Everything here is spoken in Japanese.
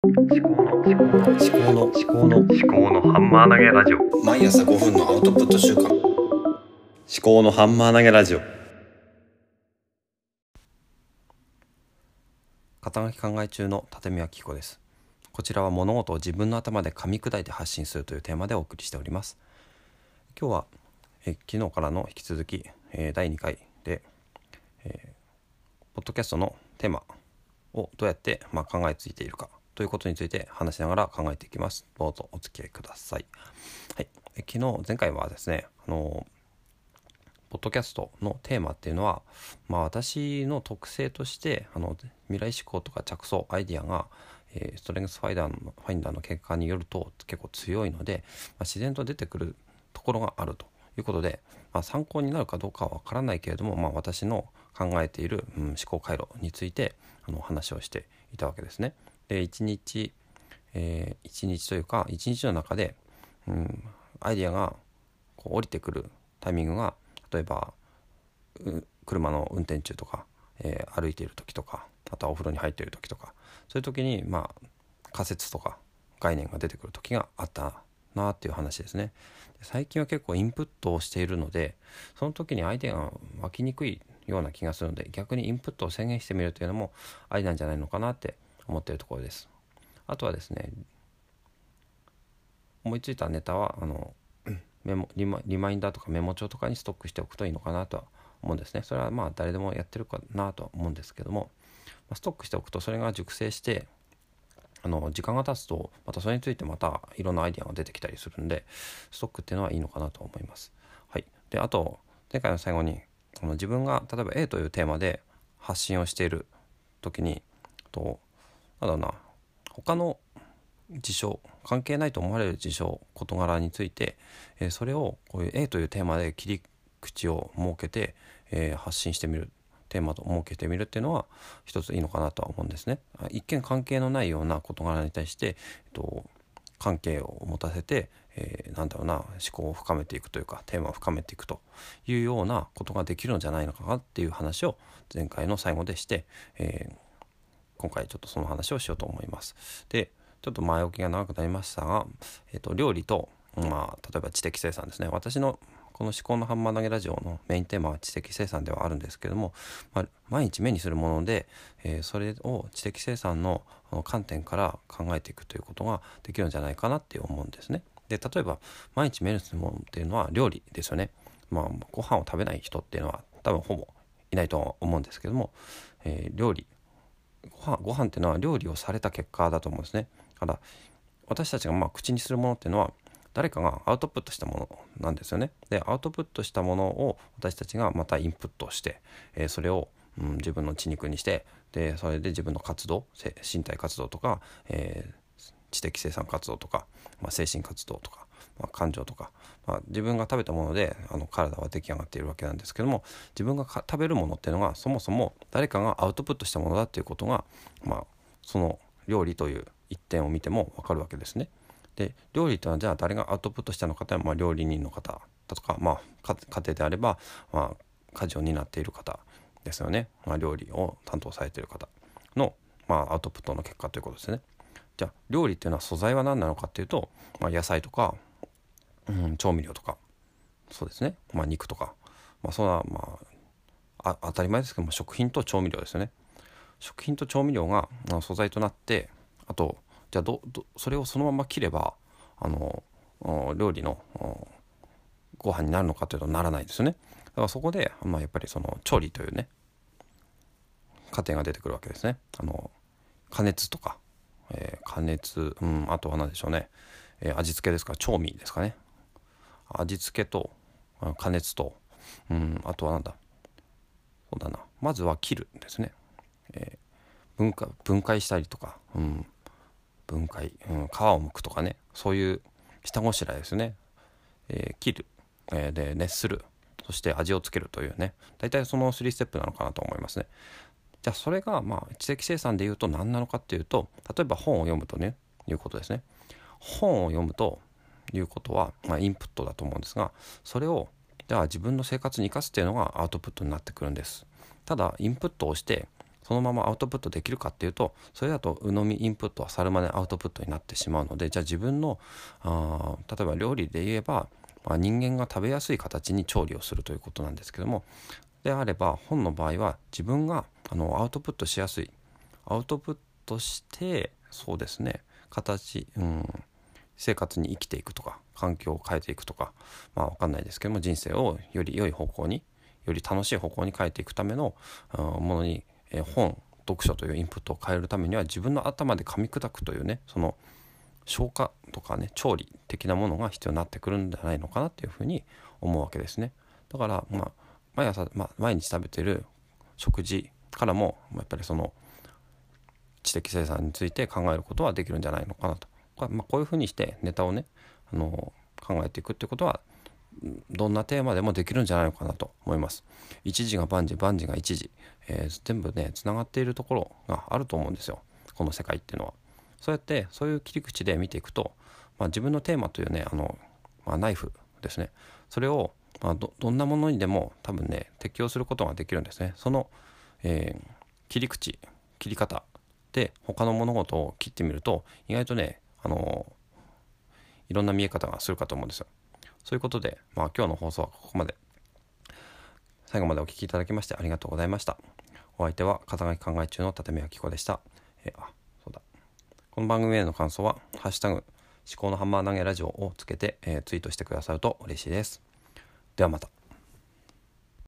思考の思考の思考の思考の思考のハンマー投げラジオ。毎朝5分のアウトプット週間。思考のハンマー投げラジオ。肩書き考え中の立見明彦です。こちらは物事を自分の頭で噛み砕いて発信するというテーマでお送りしております。今日はえ昨日からの引き続き、えー第2回で、えーポッドキャストのテーマをどうやって、まあ、考えついているか。ということについて話しながら考えていきます。どうぞお付き合いください。はい。昨日前回はですねあのポッドキャストのテーマっていうのは、まあ、私の特性としてあの未来思考とか着想アイディアが、えーストレングスファイダーのファインダーの結果によると結構強いので、まあ、自然と出てくるところがあると。いうことで、まあ、参考になるかどうかはわからないけれども、まあ、私の考えている、うん思考回路についてあの話をしていたわけですね。で1日、えー、1日というか1日の中で、うん、アイディアがこう降りてくるタイミングが例えば車の運転中とか、えー歩いている時とかあとはお風呂に入っている時とかそういう時にまあ仮説とか概念が出てくる時があったなっていう話ですね。最近は結構インプットをしているのでその時にアイデアが湧きにくいような気がするので逆にインプットを制限してみるというのもありなんじゃないのかなって思っているところです。あとはですね思いついたネタはあの メモリマリマインダーとかメモ帳とかにストックしておくといいのかなとは思うんですね。それはまあ誰でもやってるかなとは思うんですけども、まストックしておくとそれが熟成してあの時間が経つとまたそれについてまたいろんなアイデアが出てきたりするんでストックっていうのはいいのかなと思います。はい、であと前回の最後にあの自分が例えば A というテーマで発信をしている時にとなんだな他の事象関係ないと思われる事象事柄について、えそれをこういう A というテーマで切り口を設けて、え発信してみるテーマと設けてみるっていうのは一ついいのかなとは思うんですね。一見関係のないような事柄に対して、えっと、関係を持たせて、えーなんだろうな思考を深めていくというかテーマを深めていくというようなことができるんじゃないのかなっていう話を前回の最後でして、えー今回ちょっとその話をしようと思います。でちょっと前置きが長くなりましたが、えー、と料理と、まあ、例えば知的生産ですね私のこの「思考のハンマー投げラジオ」のメインテーマは知的生産ではあるんですけども、まあ、毎日目にするもので、えーそれを知的生産のあの観点から考えていくということができるんじゃないかなって思うんですね。で例えば毎日目にするものっていうのは料理ですよね。まあ、ご飯を食べない人っていうのは多分ほぼいないとは思うんですけども、えー料理ご飯ご飯っていうのは料理をされた結果だと思うんですね。ただ私たちがまあ口にするものっていうのは誰かがアウトプットしたものなんですよね。でアウトプットしたものを私たちがまたインプットして、えーそれを、うん、自分の血肉にしてでそれで自分の活動身体活動とか、えー知的生産活動とか、まあ、精神活動とか、まあ、感情とか、まあ、自分が食べたものであの体は出来上がっているわけなんですけども自分が食べるものっていうのがそもそも誰かがアウトプットしたものだっていうことが、まあ、その料理という一点を見ても分かるわけですね。で料理というのはじゃあ誰がアウトプットしたのかというのは、まあ、料理人の方だとか、まあ、家庭であれば、まあ、家事を担っている方ですよね、まあ、料理を担当されている方の、まあ、アウトプットの結果ということですね。じゃあ料理っていうのは素材は何なのかっていうと、まあ、野菜とか、うん、調味料とか。そうですね、まあ、肉とか、まあ、そんな、まあ、あ当たり前ですけども食品と調味料ですよね。食品と調味料が素材となってあとじゃあどどそれをそのまま切ればあの料理のご飯になるのかというとならないですよね。だからそこで、まあ、やっぱりその調理というね過程が出てくるわけですね。あの加熱とか、えー加熱、うん、あとは何でしょうね、えー味付けですか。調味ですかね。味付けと加熱と、うん、あとはなんだ。そうだな。まずは切るですね、えー分解分解したりとか、うん、分解、うん、皮を剥くとかね。そういう下ごしらえですね、えー切る、えーで熱する。そして味をつけるというね。大体その3ステップなのかなと思いますね。じゃあそれがまあ知的生産でいうと何なのかっていうと例えば本を読むとねいうことですね。本を読むということは、まあ、インプットだと思うんですがそれをじゃあ自分の生活に生かすっていうのがアウトプットになってくるんです。ただインプットをしてそのままアウトプットできるかっていうとそれだと鵜呑みインプットは猿真似アウトプットになってしまうのでじゃあ自分のあ例えば料理で言えば、まあ、人間が食べやすい形に調理をするということなんですけどもであれば本の場合は自分があのアウトプットしやすい。アウトプットしてそうですね形、うん、生活に生きていくとか環境を変えていくとかまあ分かんないですけども人生をより良い方向により楽しい方向に変えていくためのものに、え本読書というインプットを変えるためには自分の頭で噛み砕くというねその消化とかね調理的なものが必要になってくるんじゃないのかなっていうふうに思うわけですね。だからまあ毎朝、まあ、毎日食べてる食事からもやっぱりその知的生産について考えることはできるんじゃないのかなと。ま、こういうふうにしてネタをねあの考えていくってことはどんなテーマでもできるんじゃないのかなと思います。一時が万事万事が一時、えー、全部ねつながっているところがあると思うんですよこの世界っていうのは。そうやってそういう切り口で見ていくと、まあ、自分のテーマというねあの、まあ、ナイフですねそれを、まあ、どどんなものにでも多分ね適用することができるんですね。その、えー、切り口切り方で他の物事を切ってみると意外とねあのいろんな見え方がするかと思うんですよ。そういうことで、まあ、今日の放送はここまで。最後までお聴きいただきましてありがとうございました。お相手は肩書き考え中の立目明子でした。えあそうだこの番組への感想は「ハッシュタグ思考のハンマー投げラジオ」をつけて、えー、ツイートしてくださると嬉しいです。ではまた。